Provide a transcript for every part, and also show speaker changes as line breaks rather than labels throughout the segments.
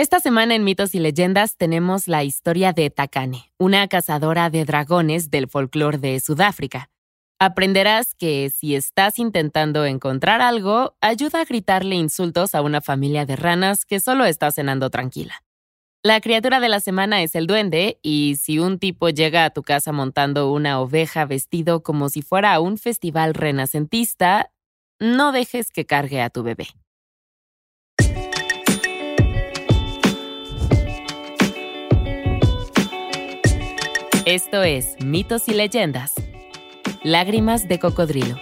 Esta semana en Mitos y Leyendas tenemos la historia de Takane, una cazadora de dragones del folclore de Sudáfrica. Aprenderás que si estás intentando encontrar algo, ayuda a gritarle insultos a una familia de ranas que solo está cenando tranquila. La criatura de la semana es el duende, y si un tipo llega a tu casa montando una oveja vestido como si fuera un festival renacentista, no dejes que cargue a tu bebé. Esto es Mitos y Leyendas. Lágrimas de cocodrilo.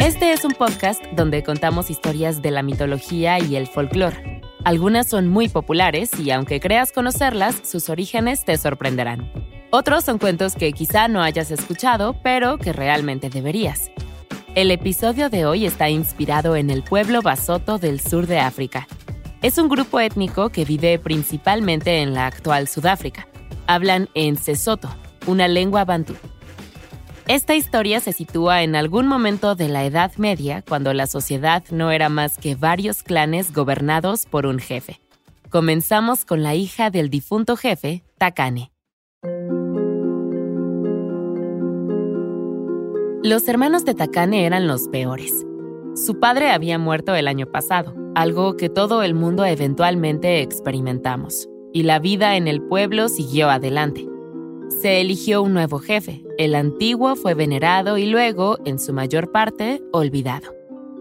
Este es un podcast donde contamos historias de la mitología y el folclore. Algunas son muy populares y aunque creas conocerlas, sus orígenes te sorprenderán. Otros son cuentos que quizá no hayas escuchado, pero que realmente deberías. El episodio de hoy está inspirado en el pueblo Basoto del sur de África, es un grupo étnico que vive principalmente en la actual Sudáfrica. Hablan en Sesotho, una lengua bantú. Esta historia se sitúa en algún momento de la Edad Media, cuando la sociedad no era más que varios clanes gobernados por un jefe. Comenzamos con la hija del difunto jefe, Takane. Los hermanos de Takane eran los peores. Su padre había muerto el año pasado algo que todo el mundo eventualmente experimentamos, y la vida en el pueblo siguió adelante. Se eligió un nuevo jefe, el antiguo fue venerado y luego, en su mayor parte, olvidado.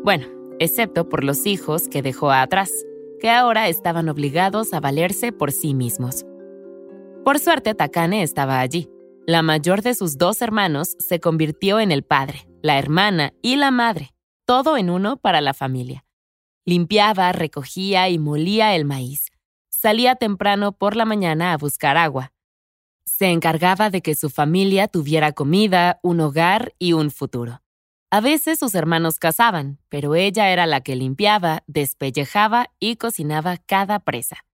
Bueno, excepto por los hijos que dejó atrás, que ahora estaban obligados a valerse por sí mismos. Por suerte, Takane estaba allí. La mayor de sus dos hermanos se convirtió en el padre, la hermana y la madre, todo en uno para la familia. Limpiaba, recogía y molía el maíz. Salía temprano por la mañana a buscar agua. Se encargaba de que su familia tuviera comida, un hogar y un futuro. A veces sus hermanos cazaban, pero ella era la que limpiaba, despellejaba y cocinaba cada presa.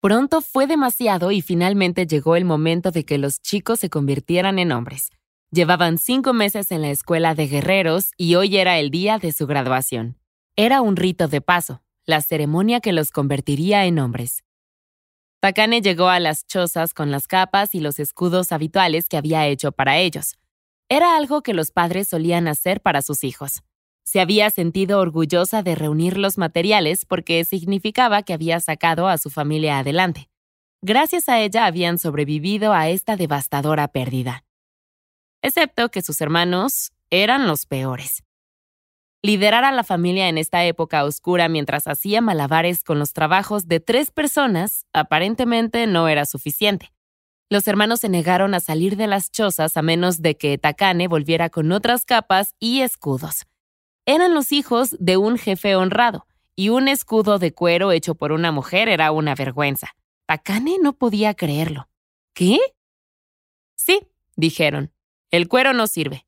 Pronto fue demasiado y finalmente llegó el momento de que los chicos se convirtieran en hombres. Llevaban cinco meses en la escuela de guerreros y hoy era el día de su graduación. Era un rito de paso, la ceremonia que los convertiría en hombres. Takane llegó a las chozas con las capas y los escudos habituales que había hecho para ellos. Era algo que los padres solían hacer para sus hijos. Se había sentido orgullosa de reunir los materiales porque significaba que había sacado a su familia adelante. Gracias a ella habían sobrevivido a esta devastadora pérdida. Excepto que sus hermanos eran los peores. Liderar a la familia en esta época oscura mientras hacía malabares con los trabajos de tres personas aparentemente no era suficiente. Los hermanos se negaron a salir de las chozas a menos de que Takane volviera con otras capas y escudos. Eran los hijos de un jefe honrado, y un escudo de cuero hecho por una mujer era una vergüenza. Takane no podía creerlo. ¿Qué? Sí, dijeron. El cuero no sirve.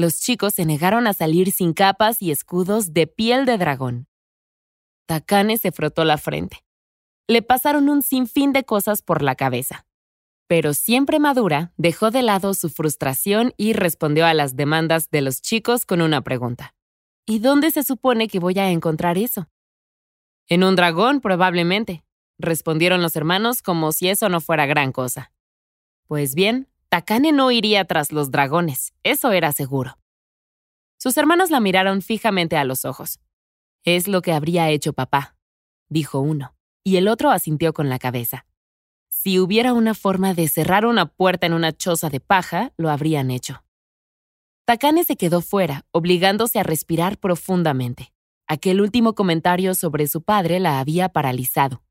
Los chicos se negaron a salir sin capas y escudos de piel de dragón. Takane se frotó la frente. Le pasaron un sinfín de cosas por la cabeza. Pero siempre madura, dejó de lado su frustración y respondió a las demandas de los chicos con una pregunta. ¿Y dónde se supone que voy a encontrar eso? En un dragón, probablemente, respondieron los hermanos como si eso no fuera gran cosa. Pues bien, Takane no iría tras los dragones, eso era seguro. Sus hermanos la miraron fijamente a los ojos. Es lo que habría hecho papá, dijo uno, y el otro asintió con la cabeza. Si hubiera una forma de cerrar una puerta en una choza de paja, lo habrían hecho. Takane se quedó fuera, obligándose a respirar profundamente. Aquel último comentario sobre su padre la había paralizado.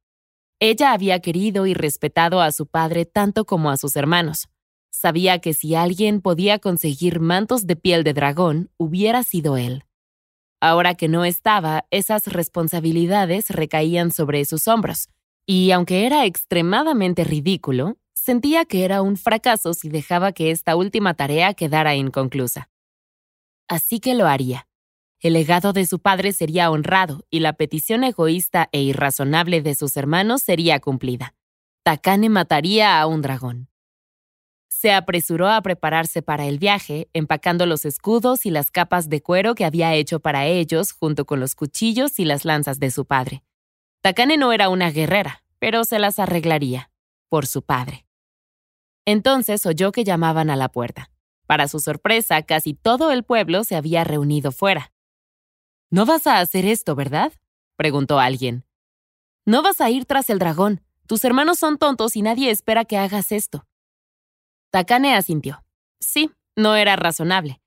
Ella había querido y respetado a su padre tanto como a sus hermanos. Sabía que si alguien podía conseguir mantos de piel de dragón, hubiera sido él. Ahora que no estaba, esas responsabilidades recaían sobre sus hombros, y aunque era extremadamente ridículo, sentía que era un fracaso si dejaba que esta última tarea quedara inconclusa. Así que lo haría. El legado de su padre sería honrado y la petición egoísta e irrazonable de sus hermanos sería cumplida. Takane mataría a un dragón. Se apresuró a prepararse para el viaje, empacando los escudos y las capas de cuero que había hecho para ellos junto con los cuchillos y las lanzas de su padre. Takane no era una guerrera, pero se las arreglaría, por su padre. Entonces oyó que llamaban a la puerta. Para su sorpresa, casi todo el pueblo se había reunido fuera. No vas a hacer esto, ¿verdad? preguntó alguien. No vas a ir tras el dragón. Tus hermanos son tontos y nadie espera que hagas esto. Takane asintió. Sí, no era razonable,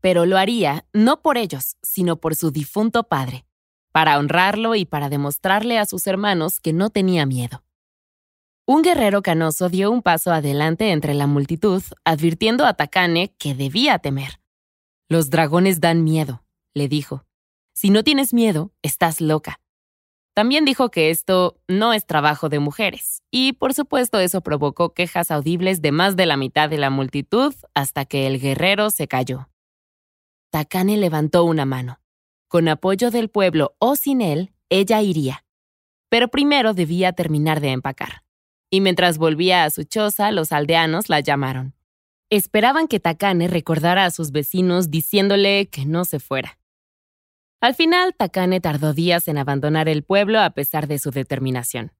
pero lo haría no por ellos, sino por su difunto padre, para honrarlo y para demostrarle a sus hermanos que no tenía miedo. Un guerrero canoso dio un paso adelante entre la multitud, advirtiendo a Takane que debía temer. Los dragones dan miedo, le dijo. Si no tienes miedo, estás loca. También dijo que esto no es trabajo de mujeres, y por supuesto eso provocó quejas audibles de más de la mitad de la multitud hasta que el guerrero se cayó. Takane levantó una mano. Con apoyo del pueblo o sin él, ella iría. Pero primero debía terminar de empacar. Y mientras volvía a su choza, los aldeanos la llamaron. Esperaban que Takane recordara a sus vecinos diciéndole que no se fuera. Al final, Takane tardó días en abandonar el pueblo a pesar de su determinación.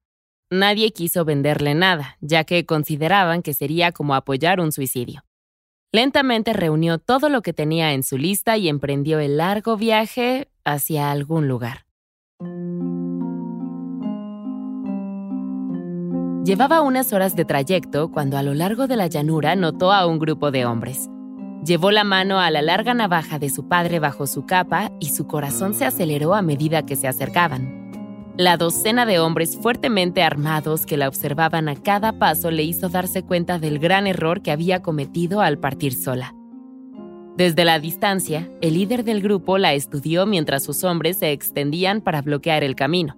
Nadie quiso venderle nada, ya que consideraban que sería como apoyar un suicidio. Lentamente reunió todo lo que tenía en su lista y emprendió el largo viaje hacia algún lugar. Llevaba unas horas de trayecto cuando a lo largo de la llanura notó a un grupo de hombres. Llevó la mano a la larga navaja de su padre bajo su capa y su corazón se aceleró a medida que se acercaban. La docena de hombres fuertemente armados que la observaban a cada paso le hizo darse cuenta del gran error que había cometido al partir sola. Desde la distancia, el líder del grupo la estudió mientras sus hombres se extendían para bloquear el camino.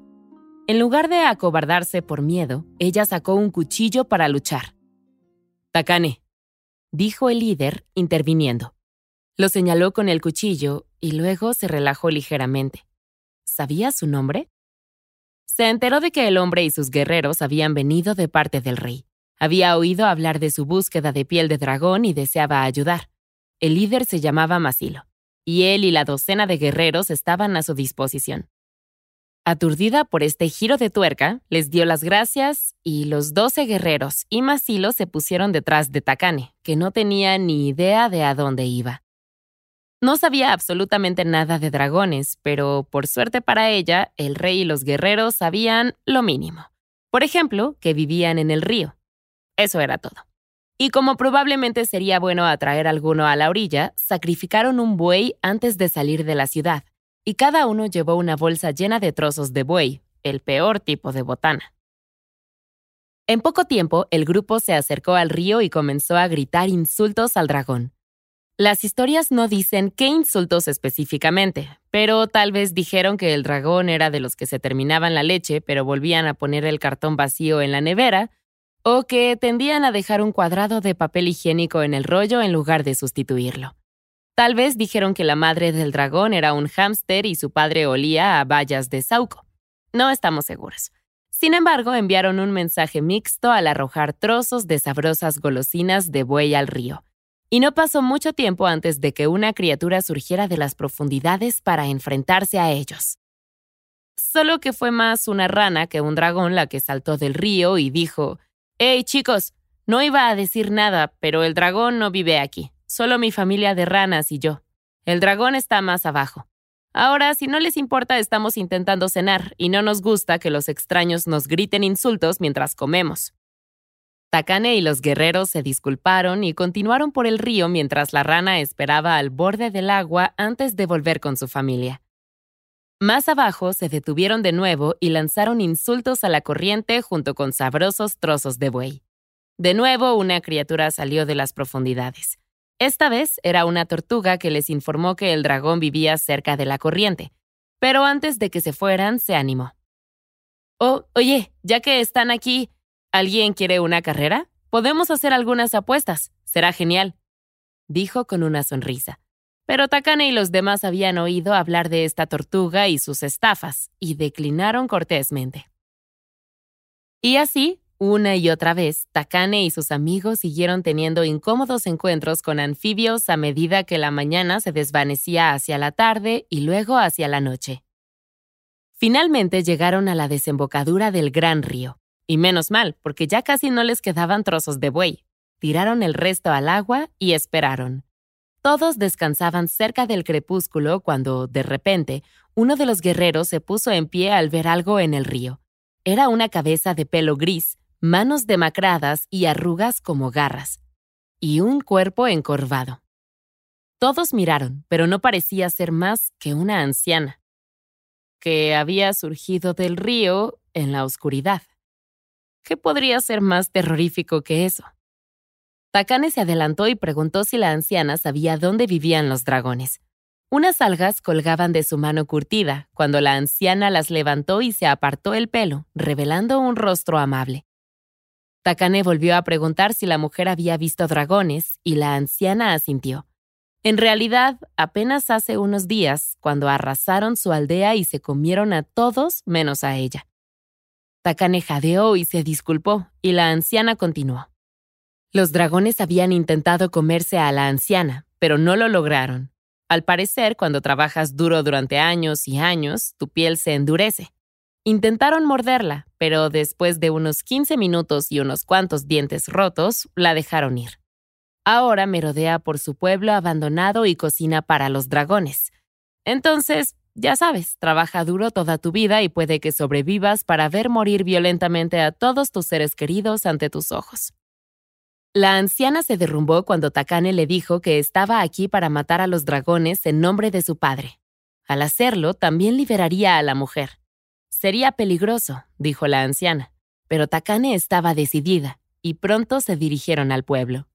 En lugar de acobardarse por miedo, ella sacó un cuchillo para luchar. Takane, dijo el líder, interviniendo. Lo señaló con el cuchillo y luego se relajó ligeramente. ¿Sabía su nombre? Se enteró de que el hombre y sus guerreros habían venido de parte del rey. Había oído hablar de su búsqueda de piel de dragón y deseaba ayudar. El líder se llamaba Masilo, y él y la docena de guerreros estaban a su disposición. Aturdida por este giro de tuerca, les dio las gracias y los doce guerreros y Masilo se pusieron detrás de Takane, que no tenía ni idea de a dónde iba. No sabía absolutamente nada de dragones, pero por suerte para ella, el rey y los guerreros sabían lo mínimo. Por ejemplo, que vivían en el río. Eso era todo. Y como probablemente sería bueno atraer alguno a la orilla, sacrificaron un buey antes de salir de la ciudad, y cada uno llevó una bolsa llena de trozos de buey, el peor tipo de botana. En poco tiempo, el grupo se acercó al río y comenzó a gritar insultos al dragón. Las historias no dicen qué insultos específicamente, pero tal vez dijeron que el dragón era de los que se terminaban la leche pero volvían a poner el cartón vacío en la nevera, o que tendían a dejar un cuadrado de papel higiénico en el rollo en lugar de sustituirlo. Tal vez dijeron que la madre del dragón era un hámster y su padre olía a bayas de sauco. No estamos seguros. Sin embargo, enviaron un mensaje mixto al arrojar trozos de sabrosas golosinas de buey al río. Y no pasó mucho tiempo antes de que una criatura surgiera de las profundidades para enfrentarse a ellos. Solo que fue más una rana que un dragón la que saltó del río y dijo, Hey chicos, no iba a decir nada, pero el dragón no vive aquí. Solo mi familia de ranas y yo. El dragón está más abajo. Ahora, si no les importa, estamos intentando cenar y no nos gusta que los extraños nos griten insultos mientras comemos. Takane y los guerreros se disculparon y continuaron por el río mientras la rana esperaba al borde del agua antes de volver con su familia. Más abajo se detuvieron de nuevo y lanzaron insultos a la corriente junto con sabrosos trozos de buey. De nuevo una criatura salió de las profundidades. Esta vez era una tortuga que les informó que el dragón vivía cerca de la corriente, pero antes de que se fueran se animó. Oh, oye, ya que están aquí, ¿alguien quiere una carrera? Podemos hacer algunas apuestas. Será genial. Dijo con una sonrisa. Pero Takane y los demás habían oído hablar de esta tortuga y sus estafas, y declinaron cortésmente. Y así, una y otra vez, Takane y sus amigos siguieron teniendo incómodos encuentros con anfibios a medida que la mañana se desvanecía hacia la tarde y luego hacia la noche. Finalmente llegaron a la desembocadura del gran río. Y menos mal, porque ya casi no les quedaban trozos de buey. Tiraron el resto al agua y esperaron. Todos descansaban cerca del crepúsculo cuando, de repente, uno de los guerreros se puso en pie al ver algo en el río. Era una cabeza de pelo gris, manos demacradas y arrugas como garras, y un cuerpo encorvado. Todos miraron, pero no parecía ser más que una anciana, que había surgido del río en la oscuridad. ¿Qué podría ser más terrorífico que eso? Takane se adelantó y preguntó si la anciana sabía dónde vivían los dragones. Unas algas colgaban de su mano curtida cuando la anciana las levantó y se apartó el pelo, revelando un rostro amable. Takane volvió a preguntar si la mujer había visto dragones y la anciana asintió. En realidad, apenas hace unos días, cuando arrasaron su aldea y se comieron a todos menos a ella. Takane jadeó y se disculpó, y la anciana continuó. Los dragones habían intentado comerse a la anciana, pero no lo lograron. Al parecer, cuando trabajas duro durante años y años, tu piel se endurece. Intentaron morderla, pero después de unos 15 minutos y unos cuantos dientes rotos, la dejaron ir. Ahora merodea por su pueblo abandonado y cocina para los dragones. Entonces, ya sabes, trabaja duro toda tu vida y puede que sobrevivas para ver morir violentamente a todos tus seres queridos ante tus ojos. La anciana se derrumbó cuando Takane le dijo que estaba aquí para matar a los dragones en nombre de su padre. Al hacerlo, también liberaría a la mujer. Sería peligroso, dijo la anciana, pero Takane estaba decidida, y pronto se dirigieron al pueblo.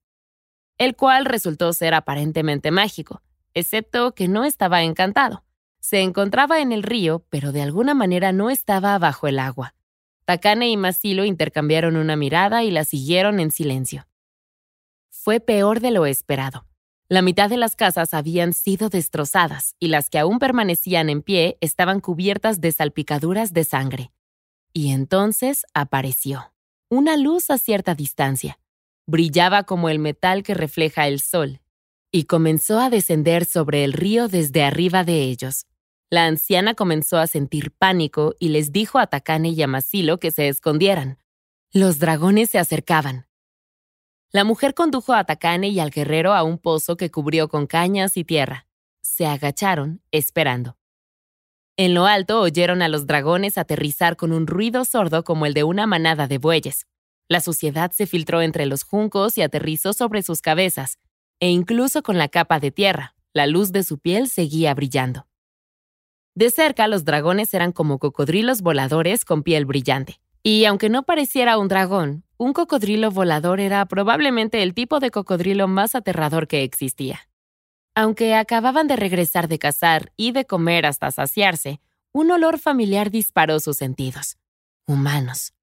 El cual resultó ser aparentemente mágico, excepto que no estaba encantado. Se encontraba en el río, pero de alguna manera no estaba bajo el agua. Takane y Masilo intercambiaron una mirada y la siguieron en silencio fue peor de lo esperado. La mitad de las casas habían sido destrozadas y las que aún permanecían en pie estaban cubiertas de salpicaduras de sangre. Y entonces apareció una luz a cierta distancia. Brillaba como el metal que refleja el sol y comenzó a descender sobre el río desde arriba de ellos. La anciana comenzó a sentir pánico y les dijo a Takane y a Masilo que se escondieran. Los dragones se acercaban. La mujer condujo a Takane y al guerrero a un pozo que cubrió con cañas y tierra. Se agacharon, esperando. En lo alto oyeron a los dragones aterrizar con un ruido sordo como el de una manada de bueyes. La suciedad se filtró entre los juncos y aterrizó sobre sus cabezas, e incluso con la capa de tierra, la luz de su piel seguía brillando. De cerca los dragones eran como cocodrilos voladores con piel brillante. Y aunque no pareciera un dragón, un cocodrilo volador era probablemente el tipo de cocodrilo más aterrador que existía. Aunque acababan de regresar de cazar y de comer hasta saciarse, un olor familiar disparó sus sentidos. Humanos.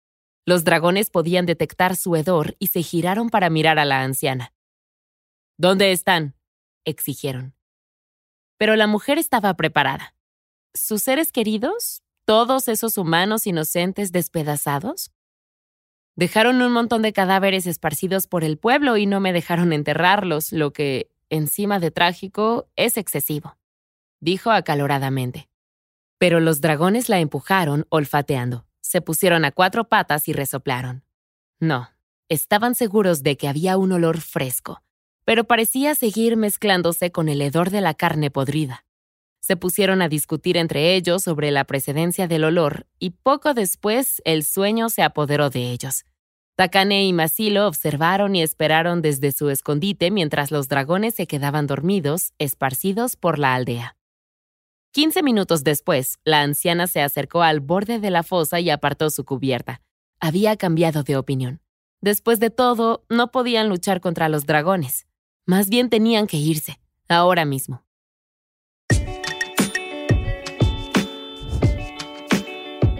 Los dragones podían detectar su hedor y se giraron para mirar a la anciana. ¿Dónde están? exigieron. Pero la mujer estaba preparada. ¿Sus seres queridos? Todos esos humanos inocentes despedazados? Dejaron un montón de cadáveres esparcidos por el pueblo y no me dejaron enterrarlos, lo que, encima de trágico, es excesivo, dijo acaloradamente. Pero los dragones la empujaron olfateando, se pusieron a cuatro patas y resoplaron. No, estaban seguros de que había un olor fresco, pero parecía seguir mezclándose con el hedor de la carne podrida. Se pusieron a discutir entre ellos sobre la precedencia del olor y poco después el sueño se apoderó de ellos. Takane y Masilo observaron y esperaron desde su escondite mientras los dragones se quedaban dormidos, esparcidos por la aldea. 15 minutos después, la anciana se acercó al borde de la fosa y apartó su cubierta. Había cambiado de opinión. Después de todo, no podían luchar contra los dragones. Más bien tenían que irse, ahora mismo.